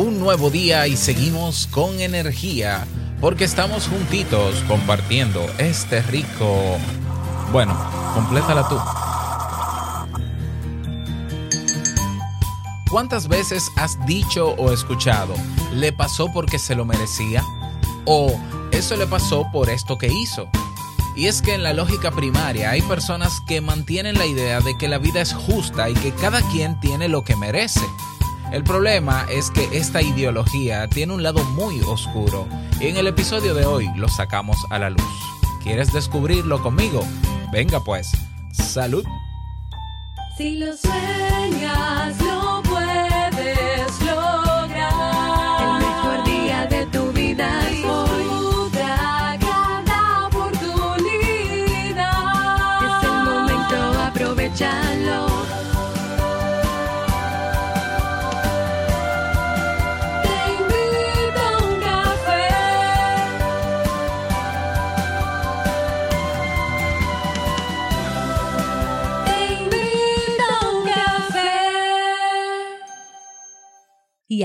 un nuevo día y seguimos con energía porque estamos juntitos compartiendo este rico... Bueno, complétala tú. ¿Cuántas veces has dicho o escuchado, le pasó porque se lo merecía? ¿O eso le pasó por esto que hizo? Y es que en la lógica primaria hay personas que mantienen la idea de que la vida es justa y que cada quien tiene lo que merece. El problema es que esta ideología tiene un lado muy oscuro y en el episodio de hoy lo sacamos a la luz. ¿Quieres descubrirlo conmigo? Venga pues, salud. Si lo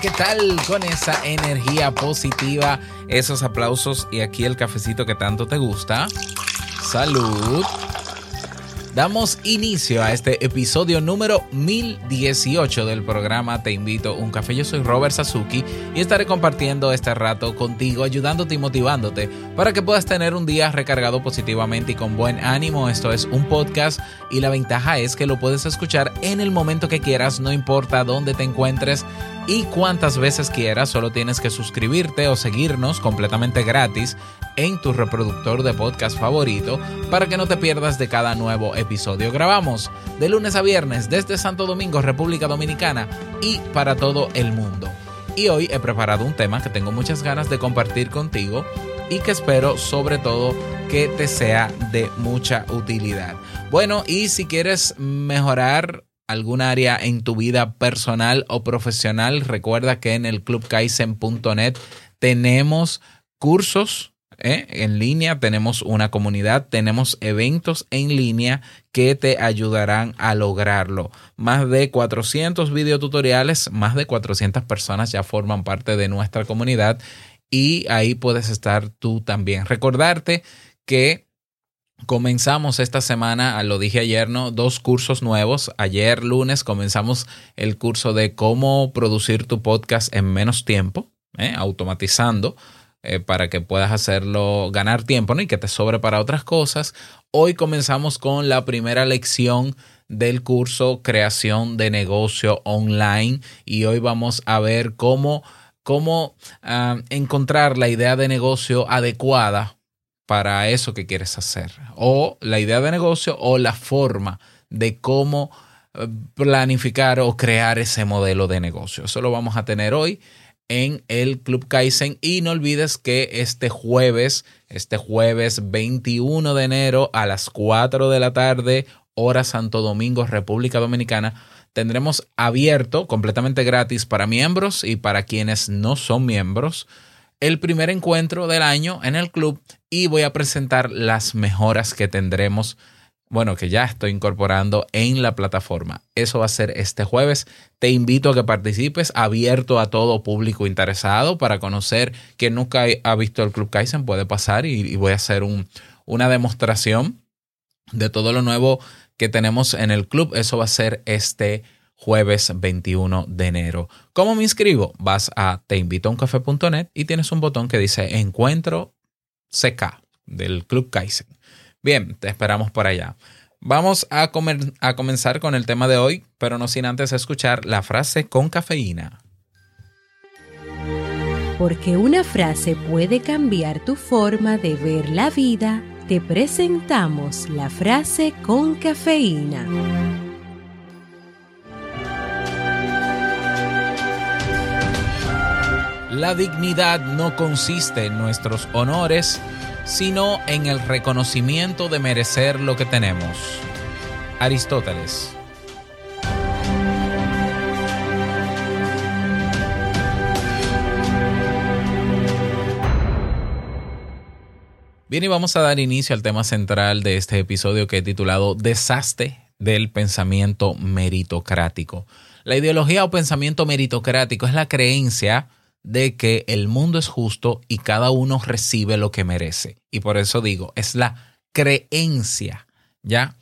¿Qué tal? Con esa energía positiva, esos aplausos y aquí el cafecito que tanto te gusta. Salud. Damos inicio a este episodio número 1018 del programa Te invito a un café. Yo soy Robert Sasuki y estaré compartiendo este rato contigo, ayudándote y motivándote para que puedas tener un día recargado positivamente y con buen ánimo. Esto es un podcast y la ventaja es que lo puedes escuchar en el momento que quieras, no importa dónde te encuentres y cuántas veces quieras, solo tienes que suscribirte o seguirnos completamente gratis en tu reproductor de podcast favorito para que no te pierdas de cada nuevo episodio. Grabamos de lunes a viernes desde Santo Domingo, República Dominicana y para todo el mundo. Y hoy he preparado un tema que tengo muchas ganas de compartir contigo y que espero sobre todo que te sea de mucha utilidad. Bueno, y si quieres mejorar algún área en tu vida personal o profesional, recuerda que en el clubkaizen.net tenemos cursos ¿eh? en línea, tenemos una comunidad, tenemos eventos en línea que te ayudarán a lograrlo. Más de 400 videotutoriales, más de 400 personas ya forman parte de nuestra comunidad y ahí puedes estar tú también. Recordarte que Comenzamos esta semana, lo dije ayer, ¿no? Dos cursos nuevos. Ayer lunes comenzamos el curso de cómo producir tu podcast en menos tiempo, ¿eh? automatizando, eh, para que puedas hacerlo, ganar tiempo, ¿no? Y que te sobre para otras cosas. Hoy comenzamos con la primera lección del curso Creación de Negocio Online y hoy vamos a ver cómo, cómo ah, encontrar la idea de negocio adecuada para eso que quieres hacer. O la idea de negocio o la forma de cómo eh, planificar o crear ese modelo de negocio. Eso lo vamos a tener hoy en el Club Kaizen. Y no olvides que este jueves, este jueves 21 de enero a las 4 de la tarde, hora Santo Domingo, República Dominicana, tendremos abierto completamente gratis para miembros y para quienes no son miembros el primer encuentro del año en el club. Y voy a presentar las mejoras que tendremos, bueno, que ya estoy incorporando en la plataforma. Eso va a ser este jueves. Te invito a que participes, abierto a todo público interesado para conocer que nunca ha visto el Club Kaizen, puede pasar y, voy a hacer un, una demostración de todo lo nuevo que tenemos en el club. Eso va a ser este jueves 21 de enero. ¿Cómo me inscribo? Vas a teinvitouncafe.net y tienes un botón que dice Encuentro CK del Club Kaizen. Bien, te esperamos por allá. Vamos a, comer, a comenzar con el tema de hoy, pero no sin antes escuchar la frase con cafeína. Porque una frase puede cambiar tu forma de ver la vida, te presentamos la frase con cafeína. La dignidad no consiste en nuestros honores, sino en el reconocimiento de merecer lo que tenemos. Aristóteles. Bien, y vamos a dar inicio al tema central de este episodio que he titulado Desastre del pensamiento meritocrático. La ideología o pensamiento meritocrático es la creencia de que el mundo es justo y cada uno recibe lo que merece. Y por eso digo, es la creencia, ¿ya?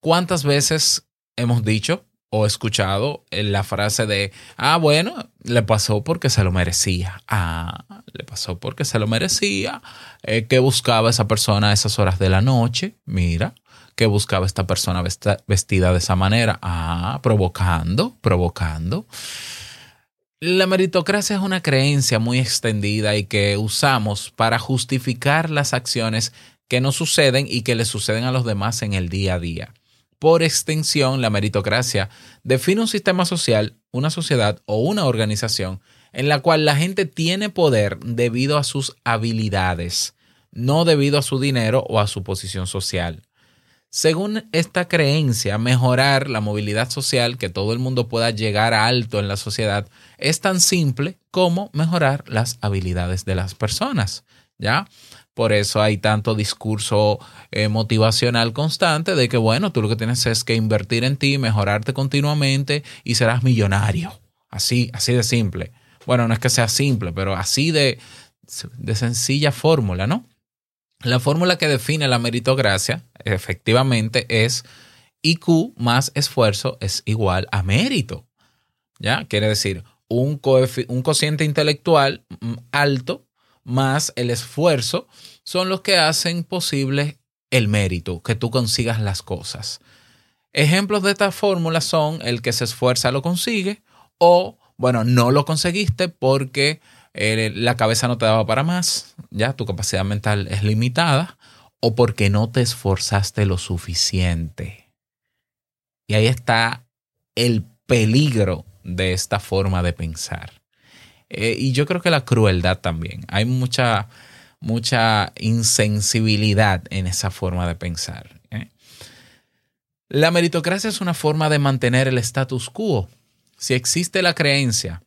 ¿Cuántas veces hemos dicho o escuchado la frase de, ah, bueno, le pasó porque se lo merecía. Ah, le pasó porque se lo merecía. Eh, ¿Qué buscaba esa persona a esas horas de la noche? Mira, ¿qué buscaba esta persona vestida de esa manera? Ah, provocando, provocando. La meritocracia es una creencia muy extendida y que usamos para justificar las acciones que nos suceden y que le suceden a los demás en el día a día. Por extensión, la meritocracia define un sistema social, una sociedad o una organización en la cual la gente tiene poder debido a sus habilidades, no debido a su dinero o a su posición social. Según esta creencia, mejorar la movilidad social, que todo el mundo pueda llegar alto en la sociedad, es tan simple como mejorar las habilidades de las personas, ¿ya? Por eso hay tanto discurso eh, motivacional constante de que, bueno, tú lo que tienes es que invertir en ti, mejorarte continuamente y serás millonario. Así, así de simple. Bueno, no es que sea simple, pero así de, de sencilla fórmula, ¿no? La fórmula que define la meritocracia, efectivamente, es IQ más esfuerzo es igual a mérito. ¿Ya? Quiere decir, un, un cociente intelectual mm, alto más el esfuerzo son los que hacen posible el mérito, que tú consigas las cosas. Ejemplos de esta fórmula son el que se esfuerza lo consigue o, bueno, no lo conseguiste porque eh, la cabeza no te daba para más, ya tu capacidad mental es limitada o porque no te esforzaste lo suficiente. Y ahí está el peligro de esta forma de pensar. Eh, y yo creo que la crueldad también. Hay mucha, mucha insensibilidad en esa forma de pensar. ¿eh? La meritocracia es una forma de mantener el status quo. Si existe la creencia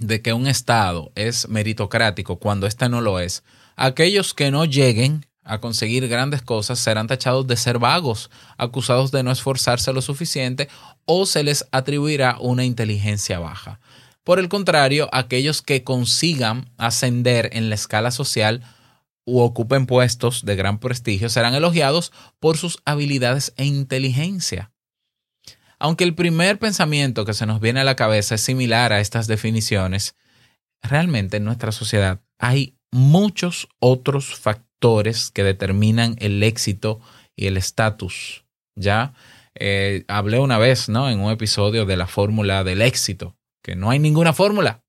de que un Estado es meritocrático cuando éste no lo es, aquellos que no lleguen a conseguir grandes cosas serán tachados de ser vagos, acusados de no esforzarse lo suficiente o se les atribuirá una inteligencia baja. Por el contrario, aquellos que consigan ascender en la escala social u ocupen puestos de gran prestigio serán elogiados por sus habilidades e inteligencia. Aunque el primer pensamiento que se nos viene a la cabeza es similar a estas definiciones, realmente en nuestra sociedad hay muchos otros factores que determinan el éxito y el estatus. Ya eh, hablé una vez, ¿no? En un episodio de la fórmula del éxito, que no hay ninguna fórmula,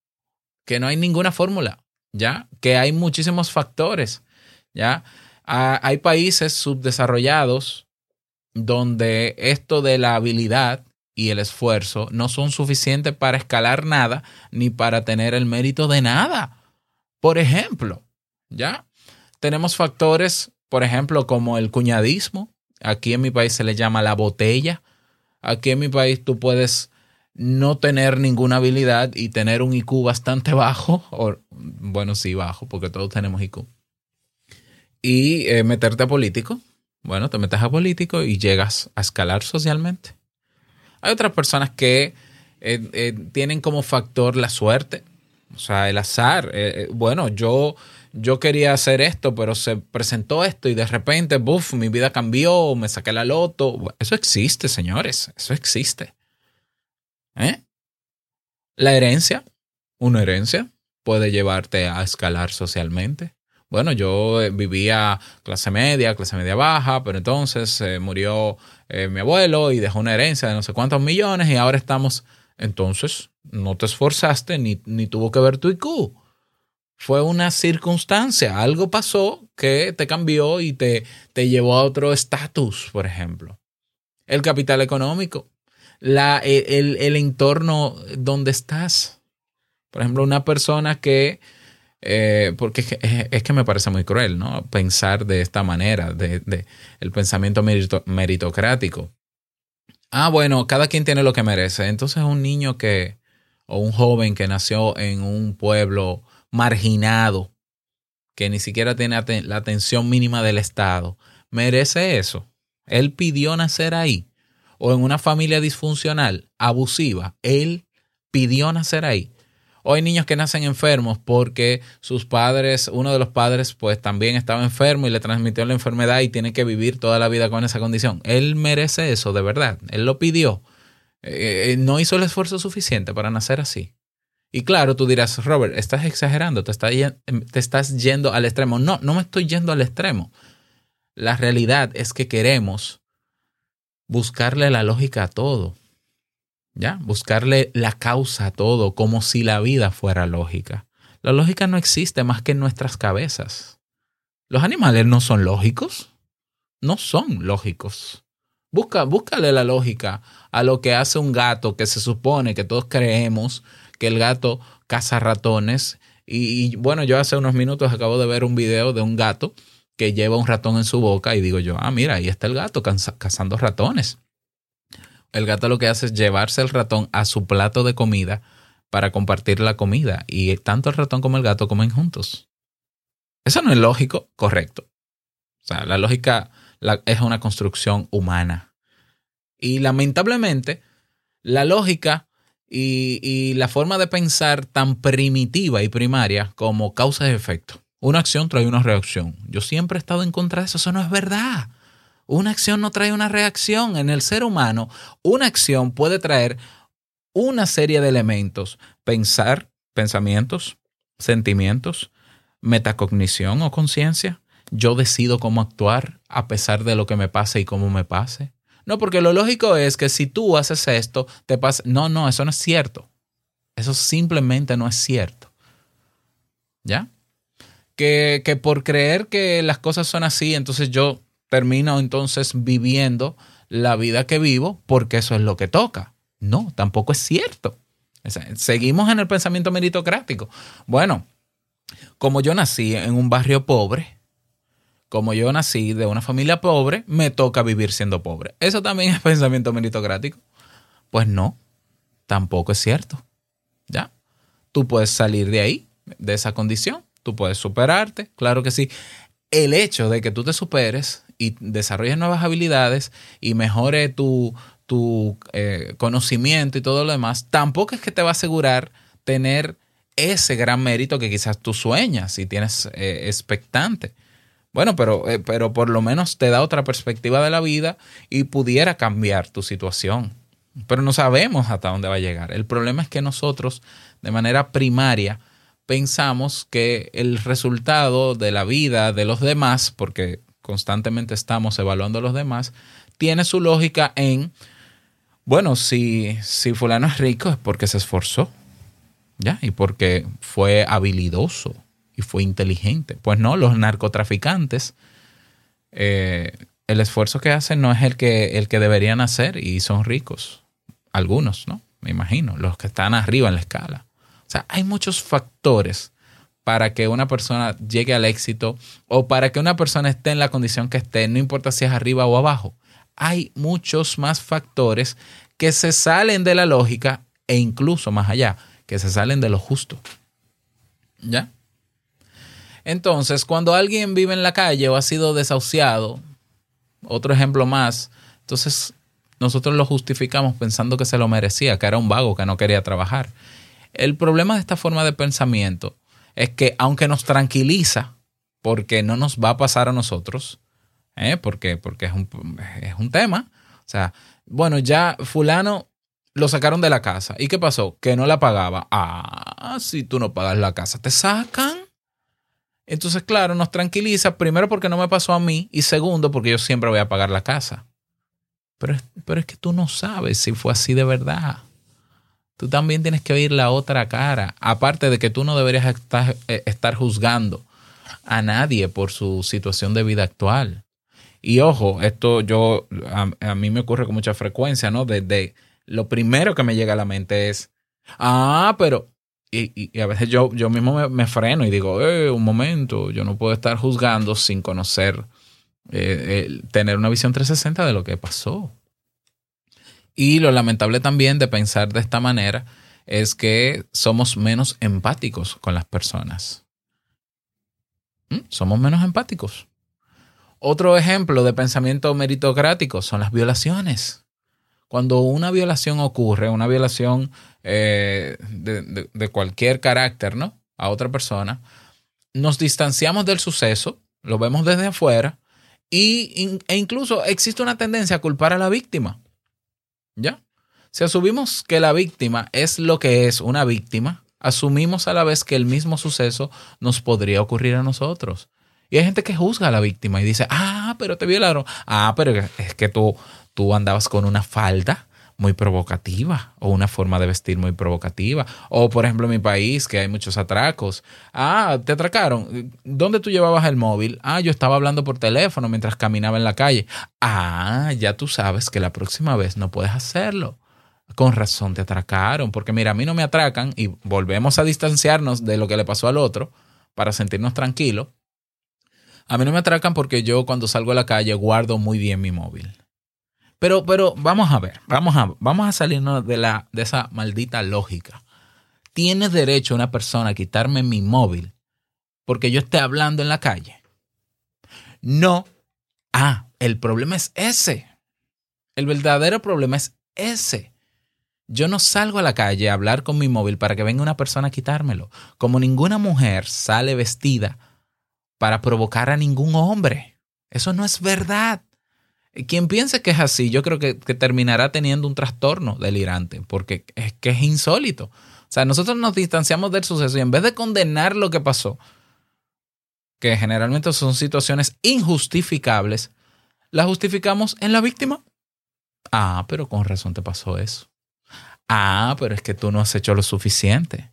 que no hay ninguna fórmula, ya, que hay muchísimos factores, ya. Ah, hay países subdesarrollados donde esto de la habilidad y el esfuerzo no son suficientes para escalar nada ni para tener el mérito de nada. Por ejemplo, ¿ya? Tenemos factores, por ejemplo, como el cuñadismo. Aquí en mi país se le llama la botella. Aquí en mi país tú puedes no tener ninguna habilidad y tener un IQ bastante bajo, o bueno, sí, bajo, porque todos tenemos IQ. Y eh, meterte a político. Bueno, te metes a político y llegas a escalar socialmente. Hay otras personas que eh, eh, tienen como factor la suerte, o sea, el azar. Eh, bueno, yo, yo quería hacer esto, pero se presentó esto y de repente, buf, mi vida cambió, me saqué la loto. Eso existe, señores, eso existe. La herencia, una herencia, puede llevarte a escalar socialmente. Bueno, yo eh, vivía clase media, clase media baja, pero entonces eh, murió eh, mi abuelo y dejó una herencia de no sé cuántos millones y ahora estamos, entonces no te esforzaste ni, ni tuvo que ver tu IQ. Fue una circunstancia, algo pasó que te cambió y te, te llevó a otro estatus, por ejemplo. El capital económico, la, el, el entorno donde estás. Por ejemplo, una persona que, eh, porque es que, es- que me parece muy cruel, ¿no? Pensar de esta manera, de, el pensamiento merito- meritocrático. Ah, bueno, cada quien tiene lo que merece. Entonces un niño que, o un joven que nació en un pueblo marginado, que ni siquiera tiene la atención mínima del Estado, merece eso. Él pidió nacer ahí. O en una familia disfuncional, abusiva, él pidió nacer ahí. O hay niños que nacen enfermos porque sus padres, uno de los padres, pues también estaba enfermo y le transmitió la enfermedad y tiene que vivir toda la vida con esa condición. Él merece eso, de verdad. Él lo pidió. Eh, eh, no hizo el esfuerzo suficiente para nacer así. Y claro, tú dirás, Robert, estás exagerando, te, está yen- te estás yendo al extremo. No, no me estoy yendo al extremo. La realidad es que queremos buscarle la lógica a todo. ¿Ya? Buscarle la causa a todo, como si la vida fuera lógica. La lógica no existe más que en nuestras cabezas. Los animales no son lógicos. No son lógicos. Busca, búscale la lógica a lo que hace un gato que se supone que todos creemos que el gato caza ratones. Y, bueno, yo hace unos minutos acabo de ver un video de un gato que lleva un ratón en su boca y digo yo, ah, mira, ahí está el gato caza- cazando ratones. El gato lo que hace es llevarse el ratón a su plato de comida para compartir la comida y tanto el ratón como el gato comen juntos. Eso no es lógico, correcto. O sea, la lógica es una construcción humana. Y lamentablemente, la lógica y, y la forma de pensar tan primitiva y primaria como causa y efecto. Una acción trae una reacción. Yo siempre he estado en contra de eso. Eso no es verdad. Una acción no trae una reacción. En el ser humano, una acción puede traer una serie de elementos. Pensar, pensamientos, sentimientos, metacognición o conciencia. Yo decido cómo actuar a pesar de lo que me pase y cómo me pase. No, porque lo lógico es que si tú haces esto, te pasa. No, no, eso no es cierto. Eso simplemente no es cierto. ¿Ya? Que, que por creer que las cosas son así, entonces yo termino entonces viviendo la vida que vivo porque eso es lo que toca. No, tampoco es cierto. Seguimos en el pensamiento meritocrático. Bueno, como yo nací en un barrio pobre, como yo nací de una familia pobre, me toca vivir siendo pobre. ¿Eso también es pensamiento meritocrático? Pues no, tampoco es cierto. ¿Ya? Tú puedes salir de ahí, de esa condición, tú puedes superarte, claro que sí. El hecho de que tú te superes y desarrolles nuevas habilidades y mejore tu, tu eh, conocimiento y todo lo demás, tampoco es que te va a asegurar tener ese gran mérito que quizás tú sueñas y tienes eh, expectante. Bueno, pero, eh, pero por lo menos te da otra perspectiva de la vida y pudiera cambiar tu situación. Pero no sabemos hasta dónde va a llegar. El problema es que nosotros, de manera primaria, pensamos que el resultado de la vida de los demás, porque constantemente estamos evaluando a los demás, tiene su lógica en, bueno, si, si fulano es rico es porque se esforzó, ¿ya? Y porque fue habilidoso y fue inteligente. Pues no, los narcotraficantes, eh, el esfuerzo que hacen no es el que, el que deberían hacer y son ricos. Algunos, ¿no? Me imagino, los que están arriba en la escala. O sea, hay muchos factores para que una persona llegue al éxito o para que una persona esté en la condición que esté, no importa si es arriba o abajo. Hay muchos más factores que se salen de la lógica e incluso más allá, que se salen de lo justo. ¿Ya? Entonces, cuando alguien vive en la calle o ha sido desahuciado, otro ejemplo más, entonces nosotros lo justificamos pensando que se lo merecía, que era un vago, que no quería trabajar. El problema de esta forma de pensamiento es que aunque nos tranquiliza, porque no nos va a pasar a nosotros, ¿eh? porque, porque es, un, es un tema, o sea, bueno, ya fulano lo sacaron de la casa. ¿Y qué pasó? Que no la pagaba. Ah, si tú no pagas la casa, te sacan. Entonces, claro, nos tranquiliza, primero porque no me pasó a mí y segundo porque yo siempre voy a pagar la casa. Pero, pero es que tú no sabes si fue así de verdad. Tú también tienes que oír la otra cara. Aparte de que tú no deberías estar, eh, estar juzgando a nadie por su situación de vida actual. Y ojo, esto yo a, mí me ocurre con mucha frecuencia, ¿no? Desde lo primero que me llega a la mente es, ah, pero y, a veces yo, yo mismo me, freno y digo, eh, un momento, yo no puedo estar juzgando sin conocer, eh, tener una visión 360 de lo que pasó. Y lo lamentable también de pensar de esta manera es que somos menos empáticos con las personas. ¿Mm? Somos menos empáticos. Otro ejemplo de pensamiento meritocrático son las violaciones. Cuando una violación ocurre, una violación eh, de, de- cualquier carácter, ¿no? A otra persona, nos distanciamos del suceso, lo vemos desde afuera y, e incluso existe una tendencia a culpar a la víctima. ¿Ya? Si asumimos que la víctima es lo que es una víctima, asumimos a la vez que el mismo suceso nos podría ocurrir a nosotros. Y hay gente que juzga a la víctima y dice, ah, pero te violaron. Ah, pero es que tú, tú andabas con una falda muy provocativa o una forma de vestir muy provocativa. O por ejemplo en mi país que hay muchos atracos. Ah, te atracaron. ¿Dónde tú llevabas el móvil? Ah, yo estaba hablando por teléfono mientras caminaba en la calle. Ah, ya tú sabes que la próxima vez no puedes hacerlo. Con razón te atracaron, porque mira, a mí no me atracan y volvemos a distanciarnos de lo que le pasó al otro para sentirnos tranquilos. A mí no me atracan porque yo cuando salgo a la calle guardo muy bien mi móvil. Pero, pero vamos a ver, vamos a, vamos a salirnos de, la, de esa maldita lógica. ¿Tiene derecho una persona a quitarme mi móvil porque yo esté hablando en la calle? No. Ah, el problema es ese. El verdadero problema es ese. Yo no salgo a la calle a hablar con mi móvil para que venga una persona a quitármelo. Como ninguna mujer sale vestida para provocar a ningún hombre. Eso no es verdad. Quien piense que es así, yo creo que, terminará teniendo un trastorno delirante, porque es que es insólito. O sea, nosotros nos distanciamos del suceso y en vez de condenar lo que pasó, que generalmente son situaciones injustificables, la justificamos en la víctima. Ah, pero con razón te pasó eso. Ah, pero es que tú no has hecho lo suficiente.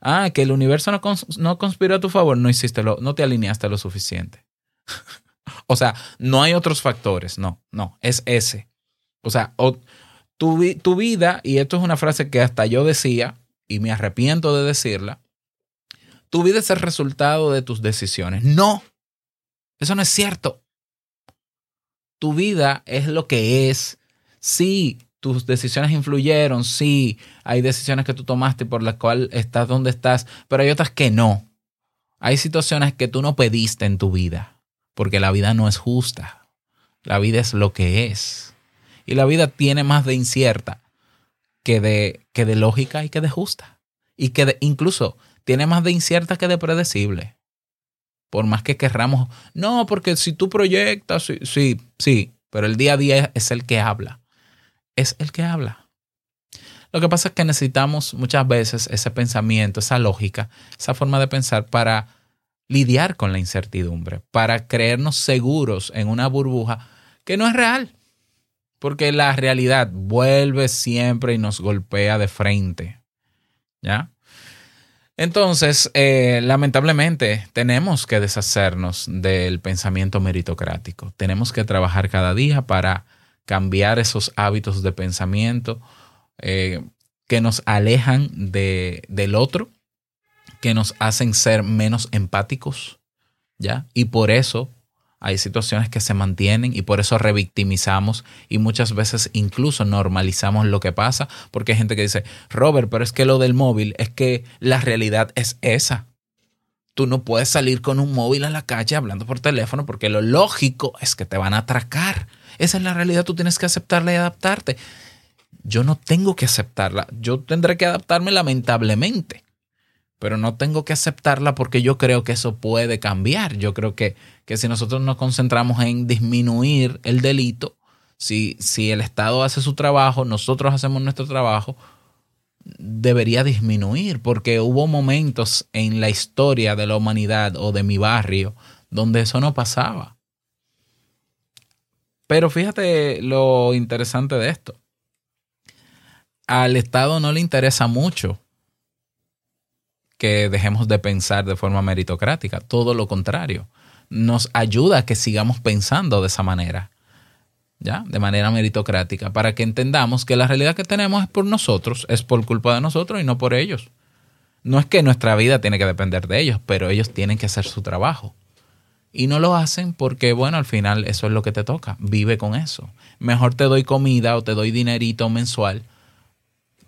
Ah, que el universo no, cons- no conspiró a tu favor, no hiciste lo, no te alineaste lo suficiente. o sea, no hay otros factores, no, no, es ese. O sea, o- tu, tu vida, y esto es una frase que hasta yo decía, y me arrepiento de decirla, tu vida es el resultado de tus decisiones. No, eso no es cierto. Tu vida es lo que es. Sí, tus decisiones influyeron, sí, hay decisiones que tú tomaste por las cuales estás donde estás, pero hay otras que no. Hay situaciones que tú no pediste en tu vida, porque la vida no es justa. La vida es lo que es. Y la vida tiene más de incierta que de, que de lógica y que de justa. Y que de- incluso tiene más de incierta que de predecible. Por más que querramos, no, porque si tú proyectas, sí, sí, sí, pero el día a día es el que habla. Es el que habla. Lo que pasa es que necesitamos muchas veces ese pensamiento, esa lógica, esa forma de pensar para lidiar con la incertidumbre, para creernos seguros en una burbuja que no es real. Porque la realidad vuelve siempre y nos golpea de frente. ¿Ya? Entonces, eh, lamentablemente, tenemos que deshacernos del pensamiento meritocrático. Tenemos que trabajar cada día para cambiar esos hábitos de pensamiento eh, que nos alejan de, del otro, que nos hacen ser menos empáticos, ¿ya? Y por eso hay situaciones que se mantienen y por eso revictimizamos y muchas veces incluso normalizamos lo que pasa, porque hay gente que dice, Robert, pero es que lo del móvil es que la realidad es esa. Tú no puedes salir con un móvil a la calle hablando por teléfono porque lo lógico es que te van a atracar. Esa es la realidad, tú tienes que aceptarla y adaptarte. Yo no tengo que aceptarla, yo tendré que adaptarme lamentablemente pero no tengo que aceptarla porque yo creo que eso puede cambiar. Yo creo que, que si nosotros nos concentramos en disminuir el delito, si, si el Estado hace su trabajo, nosotros hacemos nuestro trabajo, debería disminuir, porque hubo momentos en la historia de la humanidad o de mi barrio donde eso no pasaba. Pero fíjate lo interesante de esto. Al Estado no le interesa mucho que dejemos de pensar de forma meritocrática. Todo lo contrario. Nos ayuda a que sigamos pensando de esa manera. ¿Ya? De manera meritocrática. Para que entendamos que la realidad que tenemos es por nosotros, es por culpa de nosotros y no por ellos. No es que nuestra vida tiene que depender de ellos, pero ellos tienen que hacer su trabajo. Y no lo hacen porque, bueno, al final eso es lo que te toca. Vive con eso. Mejor te doy comida o te doy dinerito mensual,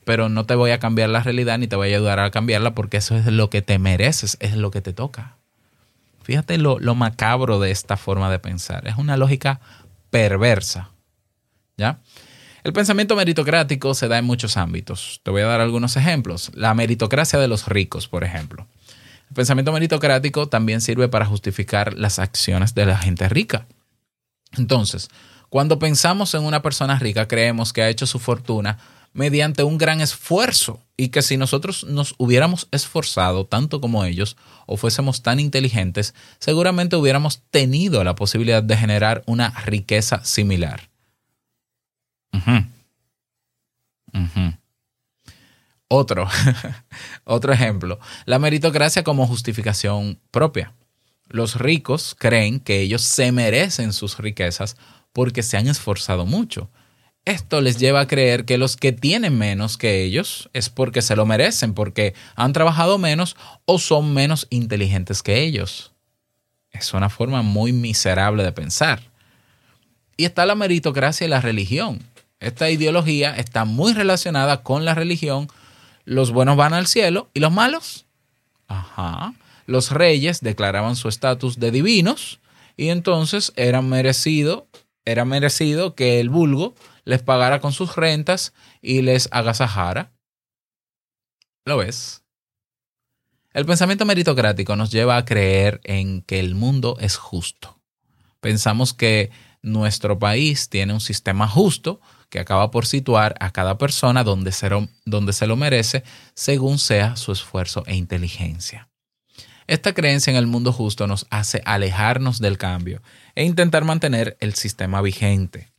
pero no te voy a cambiar la realidad ni te voy a ayudar a cambiarla porque eso es lo que te mereces, es lo que te toca. Fíjate lo, lo macabro de esta forma de pensar. Es una lógica perversa. ¿Ya? El pensamiento meritocrático se da en muchos ámbitos. Te voy a dar algunos ejemplos. La meritocracia de los ricos, por ejemplo. El pensamiento meritocrático también sirve para justificar las acciones de la gente rica. Entonces, cuando pensamos en una persona rica, creemos que ha hecho su fortuna mediante un gran esfuerzo y que si nosotros nos hubiéramos esforzado tanto como ellos o fuésemos tan inteligentes, seguramente hubiéramos tenido la posibilidad de generar una riqueza similar. Otro, otro ejemplo, la meritocracia como justificación propia. Los ricos creen que ellos se merecen sus riquezas porque se han esforzado mucho. Esto les lleva a creer que los que tienen menos que ellos es porque se lo merecen, porque han trabajado menos o son menos inteligentes que ellos. Es una forma muy miserable de pensar. Y está la meritocracia y la religión. Esta ideología está muy relacionada con la religión. Los buenos van al cielo y los malos. Ajá. Los reyes declaraban su estatus de divinos y entonces era merecido, era merecido que el vulgo les pagara con sus rentas y les agasajara. ¿Lo ves? El pensamiento meritocrático nos lleva a creer en que el mundo es justo. Pensamos que nuestro país tiene un sistema justo que acaba por situar a cada persona donde se, lo, donde se lo merece según sea su esfuerzo e inteligencia. Esta creencia en el mundo justo nos hace alejarnos del cambio e intentar mantener el sistema vigente.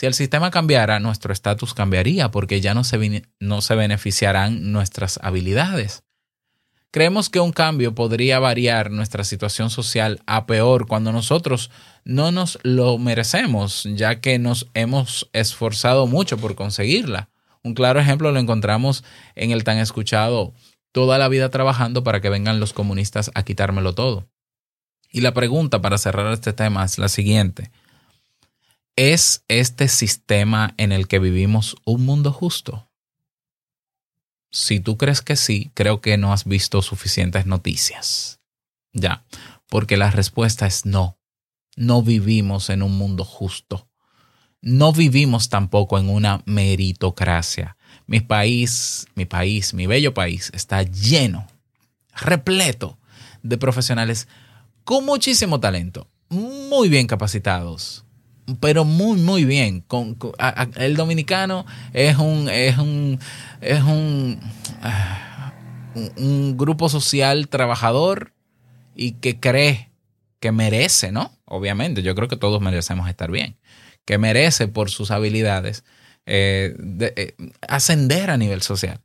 Si el sistema cambiara, nuestro estatus cambiaría porque ya no se, no se beneficiarán nuestras habilidades. Creemos que un cambio podría variar nuestra situación social a peor cuando nosotros no nos lo merecemos, ya que nos hemos esforzado mucho por conseguirla. Un claro ejemplo lo encontramos en el tan escuchado toda la vida trabajando para que vengan los comunistas a quitármelo todo. Y la pregunta para cerrar este tema es la siguiente. ¿Es este sistema en el que vivimos un mundo justo? Si tú crees que sí, creo que no has visto suficientes noticias. Ya, porque la respuesta es no. No vivimos en un mundo justo. No vivimos tampoco en una meritocracia. Mi país, mi país, mi bello país está lleno, repleto de profesionales con muchísimo talento, muy bien capacitados, pero muy, muy bien. Con, el dominicano es un, es un, es un, uh, un, grupo social trabajador y que cree que merece, ¿no? Obviamente, yo creo que todos merecemos estar bien, que merece por sus habilidades eh, eh, ascender a nivel social.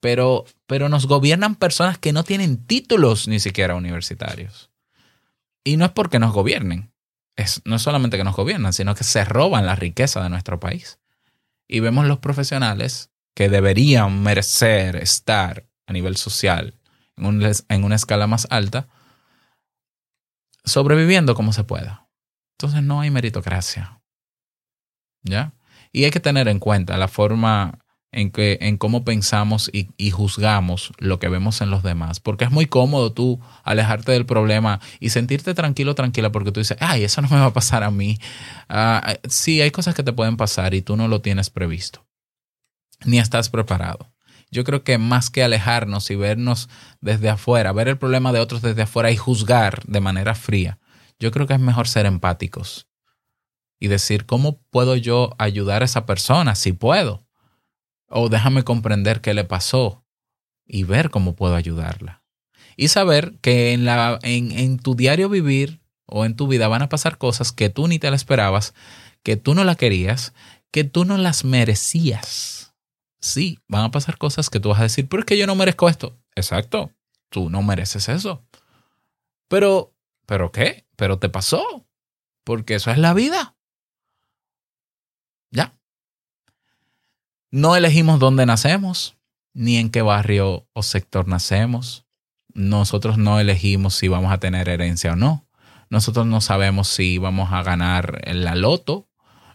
Pero, pero nos gobiernan personas que no tienen títulos ni siquiera universitarios. Y no es porque nos gobiernen, es, no es solamente que nos gobiernan, sino que se roban la riqueza de nuestro país. Y vemos los profesionales que deberían merecer estar a nivel social en, un, en una escala más alta, sobreviviendo como se pueda. Entonces no hay meritocracia. ¿Ya? Y hay que tener en cuenta la forma en, que, en cómo pensamos y, juzgamos lo que vemos en los demás. Porque es muy cómodo tú alejarte del problema y sentirte tranquilo, tranquila, porque tú dices, ay, eso no me va a pasar a mí. Uh, sí, hay cosas que te pueden pasar y tú no lo tienes previsto, ni estás preparado. Yo creo que más que alejarnos y vernos desde afuera, ver el problema de otros desde afuera y juzgar de manera fría, yo creo que es mejor ser empáticos y decir, ¿cómo puedo yo ayudar a esa persona si puedo? O déjame comprender qué le pasó y ver cómo puedo ayudarla. Y saber que en, la, en, en tu diario vivir o en tu vida van a pasar cosas que tú ni te las esperabas, que tú no las querías, que tú no las merecías. Sí, van a pasar cosas que tú vas a decir, pero es que yo no merezco esto. Exacto, tú no mereces eso. Pero, ¿pero qué? Pero te pasó. Porque eso es la vida. Ya. No elegimos dónde nacemos, ni en qué barrio o sector nacemos. Nosotros no elegimos si vamos a tener herencia o no. Nosotros no sabemos si vamos a ganar la loto.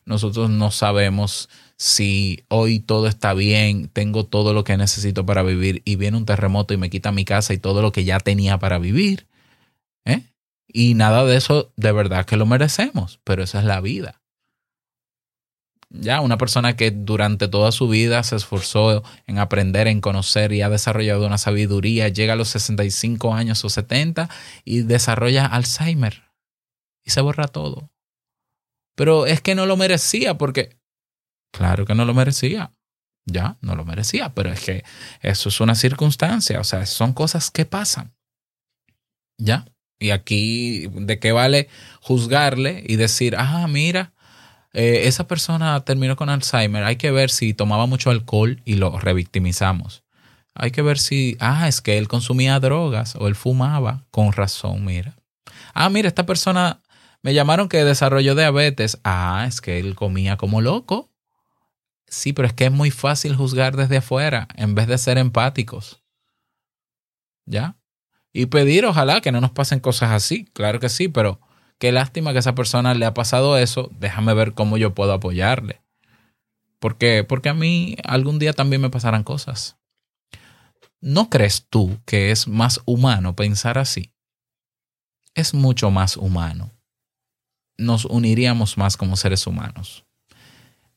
Nosotros no sabemos si hoy todo está bien, tengo todo lo que necesito para vivir y viene un terremoto y me quita mi casa y todo lo que ya tenía para vivir. ¿eh? Y nada de eso de verdad que lo merecemos, pero esa es la vida. Ya, una persona que durante toda su vida se esforzó en aprender, en conocer y ha desarrollado una sabiduría, llega a los 65 años o 70 y desarrolla Alzheimer y se borra todo. Pero es que no lo merecía porque, claro que no lo merecía. Ya, no lo merecía, pero es que eso es una circunstancia, o sea, son cosas que pasan. Ya. Y aquí, ¿de qué vale juzgarle y decir, ah, mira, eh, esa persona terminó con Alzheimer, hay que ver si tomaba mucho alcohol y lo revictimizamos. Hay que ver si, ah, es que él consumía drogas o él fumaba, con razón, mira. Ah, mira, esta persona me llamaron que desarrolló diabetes. Ah, es que él comía como loco. Sí, pero es que es muy fácil juzgar desde afuera en vez de ser empáticos. ¿Ya? Y pedir, ojalá, que no nos pasen cosas así. Claro que sí, pero qué lástima que a esa persona le ha pasado eso. Déjame ver cómo yo puedo apoyarle. ¿Por qué? Porque a mí algún día también me pasarán cosas. ¿No crees tú que es más humano pensar así? Es mucho más humano. Nos uniríamos más como seres humanos.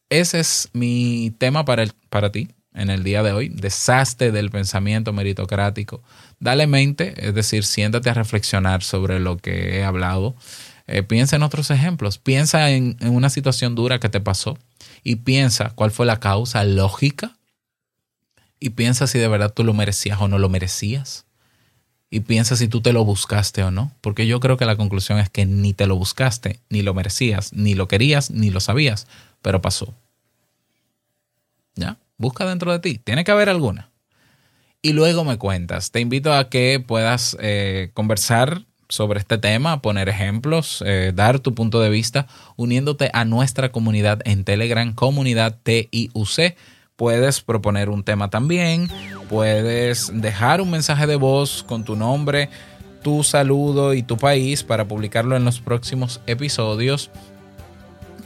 Ese es mi tema para, el, para ti en el día de hoy. Desastre del pensamiento meritocrático. Dale mente, es decir, siéntate a reflexionar sobre lo que he hablado. Eh, piensa en otros ejemplos. Piensa en, una situación dura que te pasó y piensa cuál fue la causa lógica y piensa si de verdad tú lo merecías o no lo merecías. Y piensa si tú te lo buscaste o no. Porque yo creo que la conclusión es que ni te lo buscaste, ni lo merecías, ni lo querías, ni lo sabías, pero pasó. ¿Ya? Busca dentro de ti. Tiene que haber alguna. Y luego me cuentas. Te invito a que puedas eh, conversar sobre este tema, poner ejemplos, eh, dar tu punto de vista, uniéndote a nuestra comunidad en Telegram, comunidad TIUC. Puedes proponer un tema también, puedes dejar un mensaje de voz con tu nombre, tu saludo y tu país para publicarlo en los próximos episodios.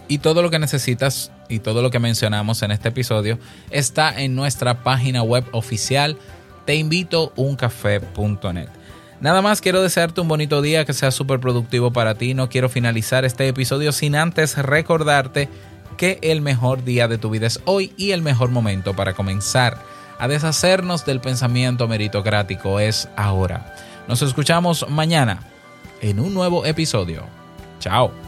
Y todo lo que necesitas y todo lo que mencionamos en este episodio está en nuestra página web oficial teinvitouncafé.net. Nada más quiero desearte un bonito día, que sea súper productivo para ti. No quiero finalizar este episodio sin antes recordarte que el mejor día de tu vida es hoy y el mejor momento para comenzar a deshacernos del pensamiento meritocrático es ahora. Nos escuchamos mañana en un nuevo episodio. Chao.